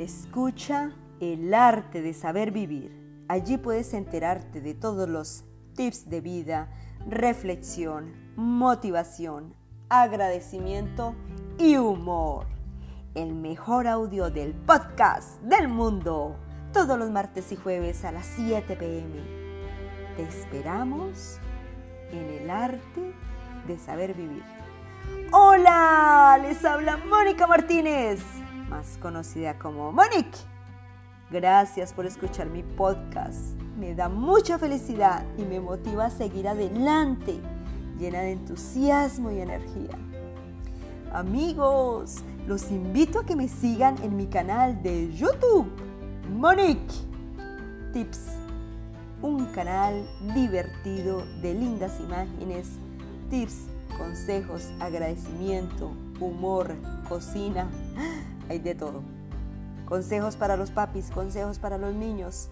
Escucha el arte de saber vivir. Allí puedes enterarte de todos los tips de vida, reflexión, motivación, agradecimiento y humor. El mejor audio del podcast del mundo. Todos los martes y jueves a las 7 pm. Te esperamos en el arte de saber vivir. Hola, les habla Mónica Martínez, más conocida como Monique. Gracias por escuchar mi podcast. Me da mucha felicidad y me motiva a seguir adelante, llena de entusiasmo y energía. Amigos, los invito a que me sigan en mi canal de YouTube, Monique Tips, un canal divertido de lindas imágenes, tips, consejos, agradecimiento, humor, cocina, hay de todo. Consejos para los papis, consejos para los niños.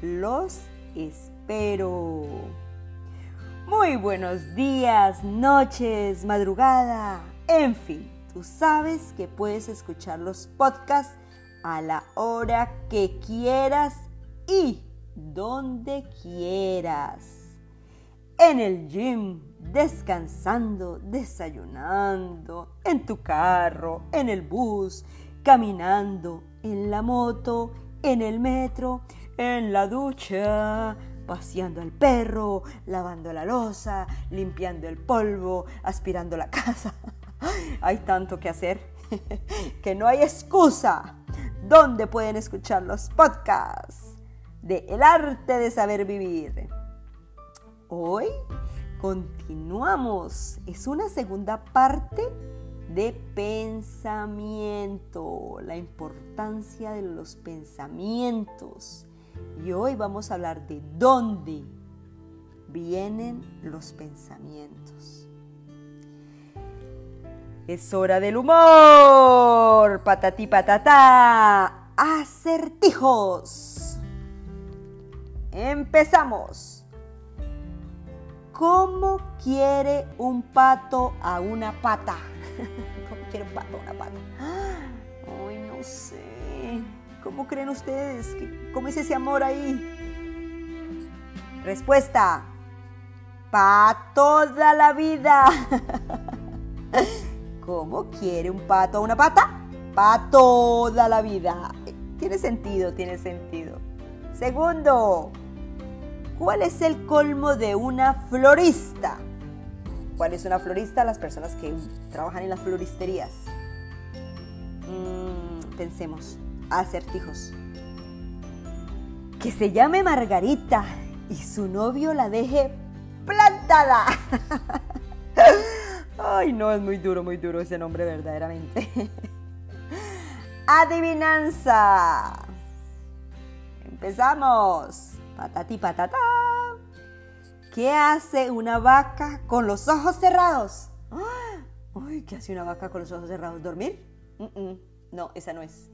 Los espero. Muy buenos días, noches, madrugada, en fin, tú sabes que puedes escuchar los podcasts a la hora que quieras y donde quieras. En el gym, descansando, desayunando, en tu carro, en el bus, caminando, en la moto, en el metro, en la ducha, paseando al perro, lavando la losa, limpiando el polvo, aspirando la casa. Hay tanto que hacer que no hay excusa. ¿Dónde pueden escuchar los podcasts de El arte de saber vivir? Hoy continuamos. Es una segunda parte de pensamiento, la importancia de los pensamientos. Y hoy vamos a hablar de dónde vienen los pensamientos. Es hora del humor. Patatí patata. Acertijos. Empezamos. ¿Cómo quiere un pato a una pata? ¿Cómo quiere un pato a una pata? Ay, no sé. ¿Cómo creen ustedes? ¿Cómo es ese amor ahí? Respuesta. Pa toda la vida. ¿Cómo quiere un pato a una pata? Pa toda la vida. Tiene sentido, tiene sentido. Segundo, ¿cuál es el colmo de una florista? ¿Cuál es una florista? Las personas que trabajan en las floristerías. Mm, pensemos, acertijos. Que se llame Margarita y su novio la deje plantada. Ay, no, es muy duro, muy duro ese nombre verdaderamente. Adivinanza. Empezamos. Patati patata. ¿Qué hace una vaca con los ojos cerrados? Ay, ¿qué hace una vaca con los ojos cerrados? ¿Dormir? No, esa no es.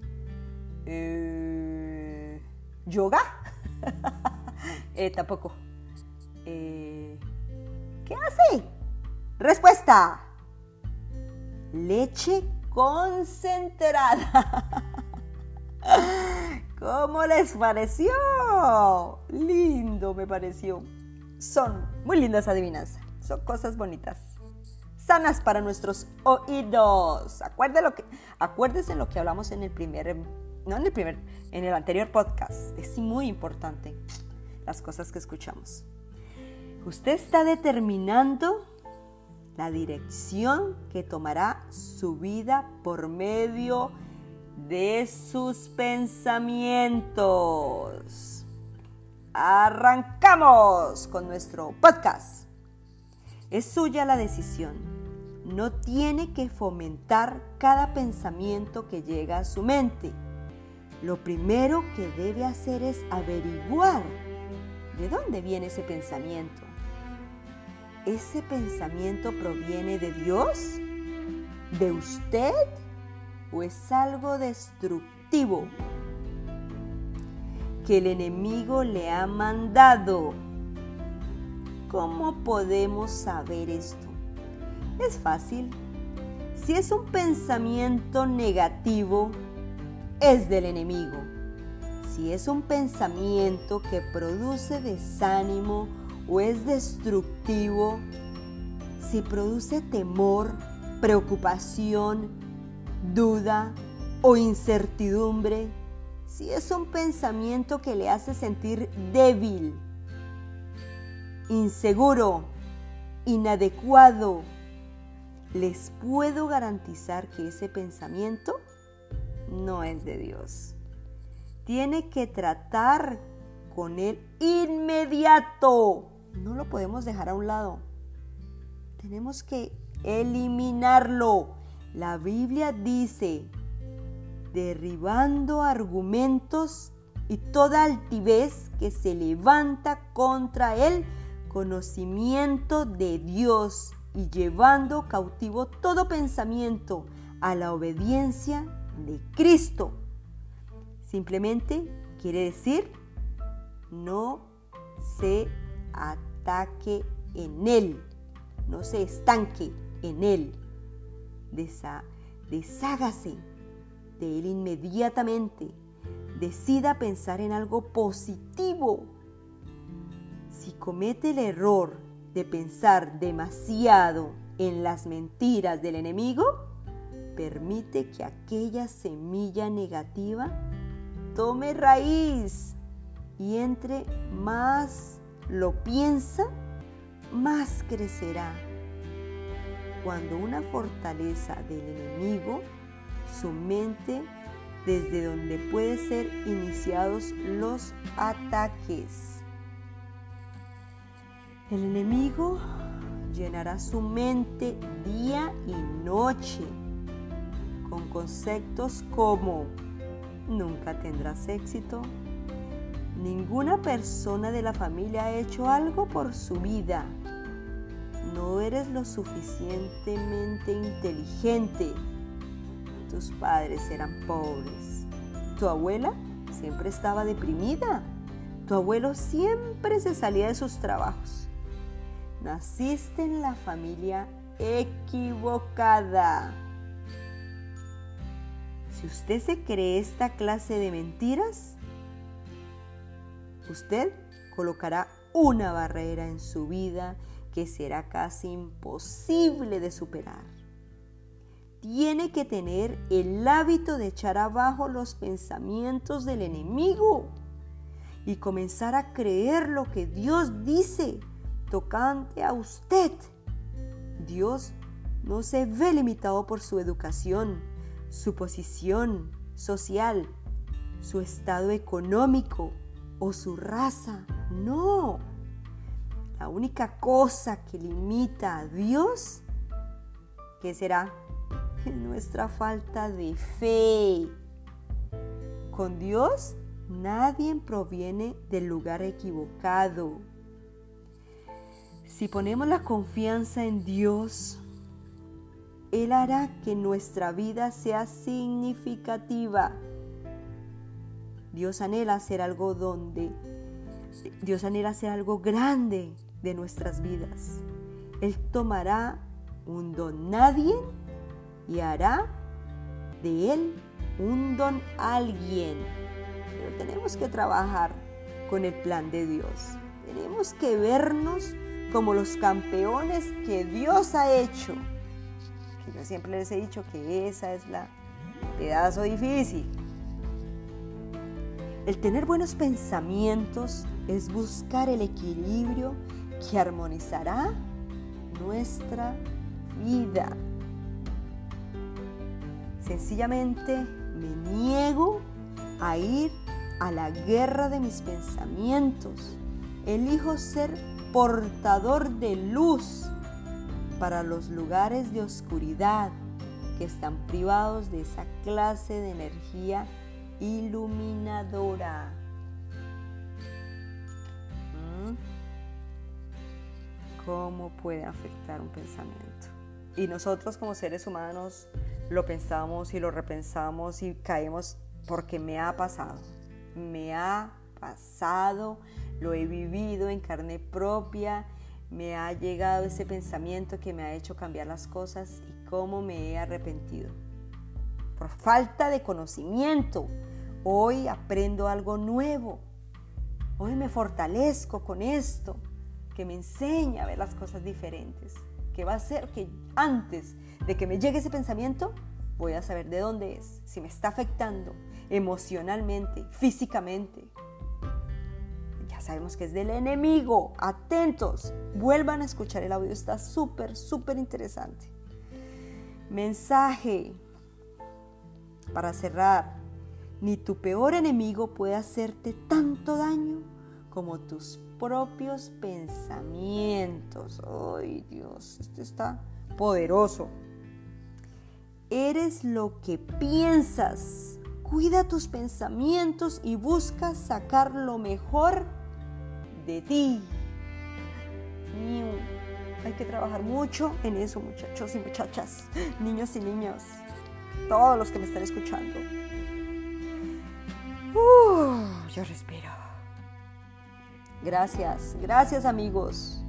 Eh, ¿Yoga? eh, tampoco. Eh, ¿Qué hace? Respuesta. Leche concentrada. ¿Cómo les pareció? Lindo me pareció. Son muy lindas adivinanzas. Son cosas bonitas. Sanas para nuestros oídos. Acuérdense lo que, acuérdense lo que hablamos en el primer, no en el primer, en el anterior podcast. Es muy importante las cosas que escuchamos. Usted está determinando la dirección que tomará su vida por medio de sus pensamientos. Arrancamos con nuestro podcast. Es suya la decisión. No tiene que fomentar cada pensamiento que llega a su mente. Lo primero que debe hacer es averiguar de dónde viene ese pensamiento. ¿Ese pensamiento proviene de Dios? ¿De usted? ¿O es algo destructivo que el enemigo le ha mandado? ¿Cómo podemos saber esto? Es fácil. Si es un pensamiento negativo, es del enemigo. Si es un pensamiento que produce desánimo o es destructivo, si produce temor, preocupación, duda o incertidumbre, si es un pensamiento que le hace sentir débil, inseguro, inadecuado, les puedo garantizar que ese pensamiento no es de Dios. Tiene que tratar con él inmediato. No lo podemos dejar a un lado. Tenemos que eliminarlo. La Biblia dice, derribando argumentos y toda altivez que se levanta contra el conocimiento de Dios y llevando cautivo todo pensamiento a la obediencia de Cristo. Simplemente quiere decir no se ataque en Él, no se estanque en Él. deshágase Él inmediatamente. Decida pensar en algo positivo. Si comete el error de pensar demasiado en las mentiras del enemigo, permite que aquella semilla negativa tome raíz y entre más lo piensa, más crecerá. Cuando una fortaleza del enemigo, su mente desde donde pueden ser iniciados los ataques. El enemigo llenará su mente día y noche con conceptos como nunca tendrás éxito, ninguna persona de la familia ha hecho algo por su vida, no eres lo suficientemente inteligente, tus padres eran pobres, tu abuela siempre estaba deprimida, tu abuelo siempre se salía de sus trabajos naciste en la familia equivocada. Si usted se cree esta clase de mentiras, usted colocará una barrera en su vida que será casi imposible de superar. Tiene que tener el hábito de echar abajo los pensamientos del enemigo y comenzar a creer lo que Dios dice tocante a usted. Dios no se ve limitado por su educación, su posición social, su estado económico o su raza. No. La única cosa que limita a Dios, ¿qué será? Es nuestra falta de fe. Con Dios nadie proviene del lugar equivocado. Si ponemos la confianza en Dios, Él hará que nuestra vida sea significativa. Dios anhela hacer algo donde, Dios anhela hacer algo grande de nuestras vidas. Él tomará un don nadie y hará de Él un don alguien. Pero tenemos que trabajar con el plan de Dios. Tenemos que vernos como los campeones que Dios ha hecho. Que yo siempre les he dicho que esa es la pedazo difícil. El tener buenos pensamientos es buscar el equilibrio que armonizará nuestra vida. Sencillamente me niego a ir a la guerra de mis pensamientos. Elijo ser portador de luz para los lugares de oscuridad que están privados de esa clase de energía iluminadora. ¿Mm? ¿Cómo puede afectar un pensamiento? Y nosotros como seres humanos lo pensamos y lo repensamos y caemos porque me ha pasado. Me ha pasado lo he vivido en carne propia, me ha llegado ese pensamiento que me ha hecho cambiar las cosas y cómo me he arrepentido. por falta de conocimiento. Hoy aprendo algo nuevo. Hoy me fortalezco con esto que me enseña a ver las cosas diferentes. Que va a ser que antes de que me llegue ese pensamiento, voy a saber de dónde es, si me está afectando emocionalmente, físicamente. Ya sabemos que es del enemigo. Atentos, vuelvan a escuchar el audio, está súper, súper interesante. Mensaje para cerrar. Ni tu peor enemigo puede hacerte tanto daño como tus propios pensamientos. Ay Dios, esto está poderoso. Eres lo que piensas. Cuida tus pensamientos y busca sacar lo mejor de ti. Hay que trabajar mucho en eso, muchachos y muchachas, niños y niños, todos los que me están escuchando. Uh, yo respiro. Gracias, gracias amigos.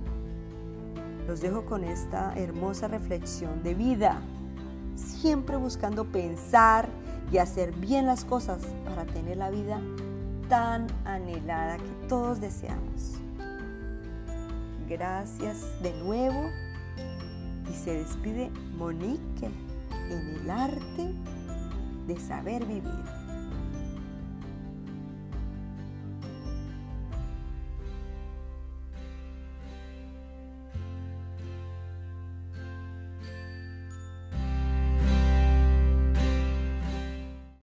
Los dejo con esta hermosa reflexión de vida, siempre buscando pensar y hacer bien las cosas para tener la vida tan anhelada que todos deseamos. Gracias de nuevo y se despide Monique en el arte de saber vivir.